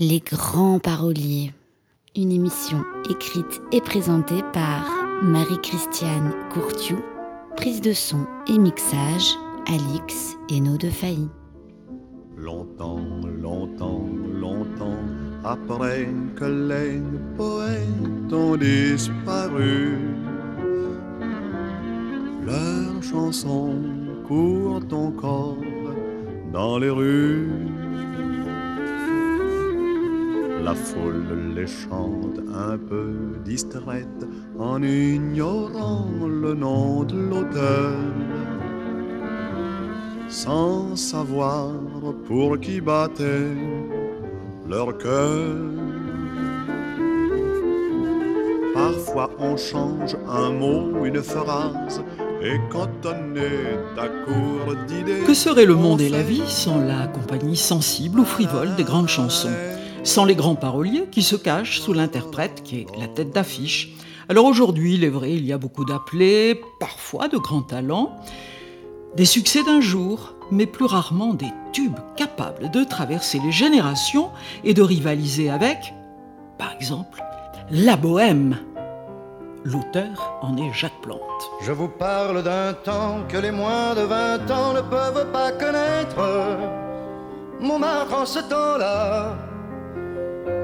Les grands paroliers. Une émission écrite et présentée par Marie-Christiane Courtiou. Prise de son et mixage, Alix et nos deux faillis. Longtemps, longtemps, longtemps après que les poètes ont disparu, leurs chansons courent encore dans les rues. La foule les chante un peu distraite en ignorant le nom de l'auteur, sans savoir pour qui battait leur cœur. Parfois on change un mot, une phrase, et quand on est à court d'idées. Que serait le monde et la vie sans la compagnie sensible ou frivole des grandes chansons? Sans les grands paroliers qui se cachent sous l'interprète qui est la tête d'affiche. Alors aujourd'hui, il est vrai, il y a beaucoup d'appelés, parfois de grands talents, des succès d'un jour, mais plus rarement des tubes capables de traverser les générations et de rivaliser avec, par exemple, la bohème. L'auteur en est Jacques Plante. Je vous parle d'un temps que les moins de 20 ans ne peuvent pas connaître. Montmartre en ce temps-là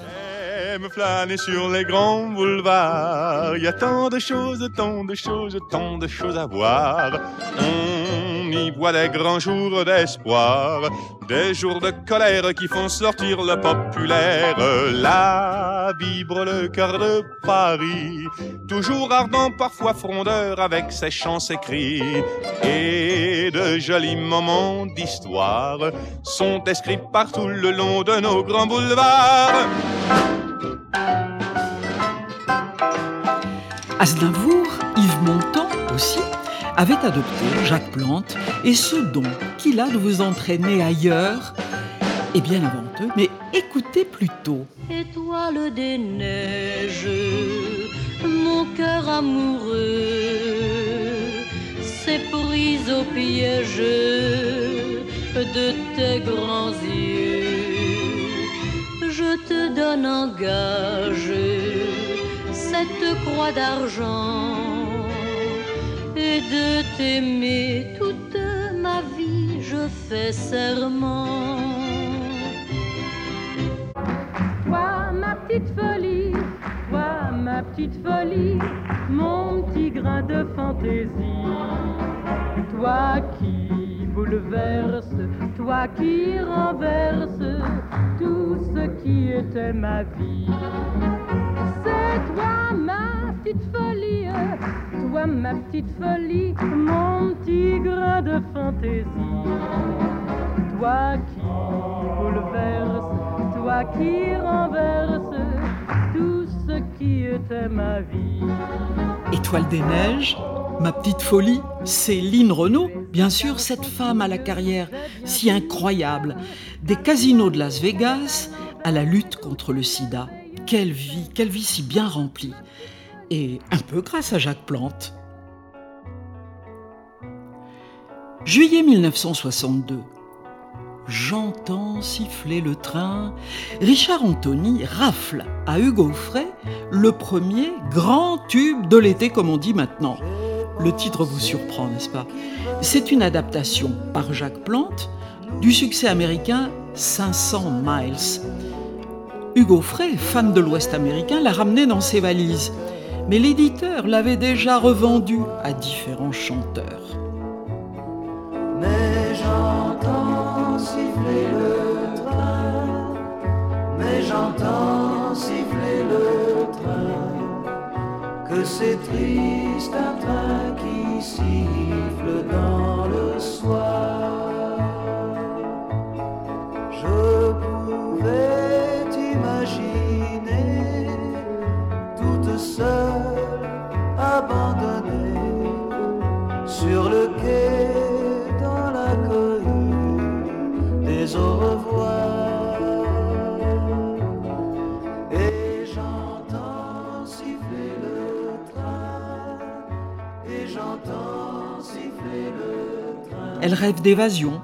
J'aime flâner sur les grands boulevards. Il y a tant de choses, tant de choses, tant de choses à voir. On y voit des grands jours d'espoir, des jours de colère qui font sortir le populaire. Là vibre le cœur de Paris, toujours ardent, parfois frondeur, avec ses chants, ses cris. Et de jolis moments d'histoire sont inscrits partout le long de nos grands boulevards. Aznavour, Yves Montand aussi, avait adopté Jacques Plante et ce don qu'il a de vous entraîner ailleurs est bien avant eux, mais écoutez plutôt. Étoile des neiges, mon cœur amoureux s'est pris au piège de tes grands yeux. Je te donne en gage cette croix d'argent de t'aimer toute ma vie, je fais serment. Toi, ma petite folie, toi, ma petite folie, mon petit grain de fantaisie. Toi qui bouleverse, toi qui renverse tout ce qui était ma vie. Petite folie, toi, ma petite folie, mon petit grain de fantaisie. Toi qui bouleverse, toi qui renverse tout ce qui était ma vie. Étoile des neiges, ma petite folie, Céline Renaud, bien sûr, cette femme à la carrière si incroyable, des casinos de Las Vegas à la lutte contre le sida. Quelle vie, quelle vie si bien remplie. Et un peu grâce à Jacques Plante. Juillet 1962. J'entends siffler le train. Richard Anthony rafle à Hugo Frey le premier grand tube de l'été, comme on dit maintenant. Le titre vous surprend, n'est-ce pas? C'est une adaptation par Jacques Plante du succès américain 500 Miles. Hugo Frey, fan de l'Ouest américain, l'a ramené dans ses valises. Mais l'éditeur l'avait déjà revendu à différents chanteurs. Mais j'entends siffler le train, mais j'entends siffler le train, que c'est triste un train qui siffle dans Elle rêve d'évasion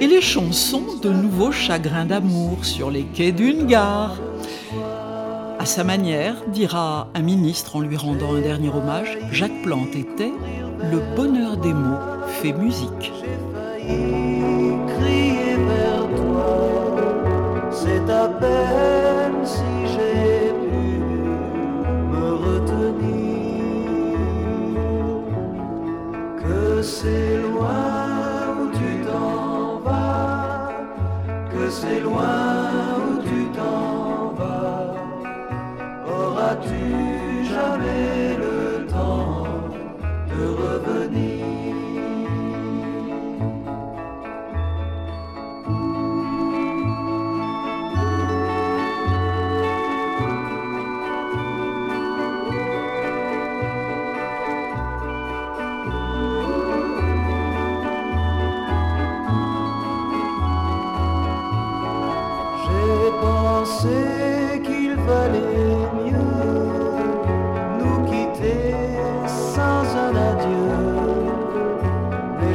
et les chansons de nouveaux chagrins d'amour sur les quais d'une gare. À sa manière, dira un ministre en lui rendant un dernier hommage, Jacques Plante était le bonheur des mots fait musique. C'est loin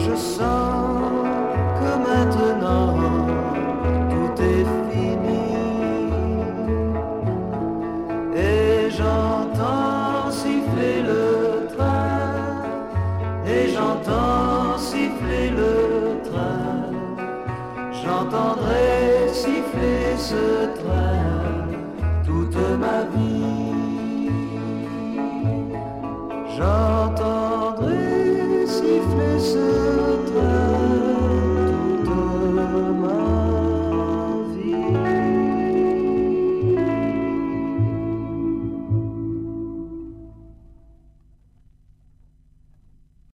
je sens que maintenant tout est fini. Et j'entends siffler le train, et j'entends siffler le train. J'entendrai siffler ce train toute ma vie.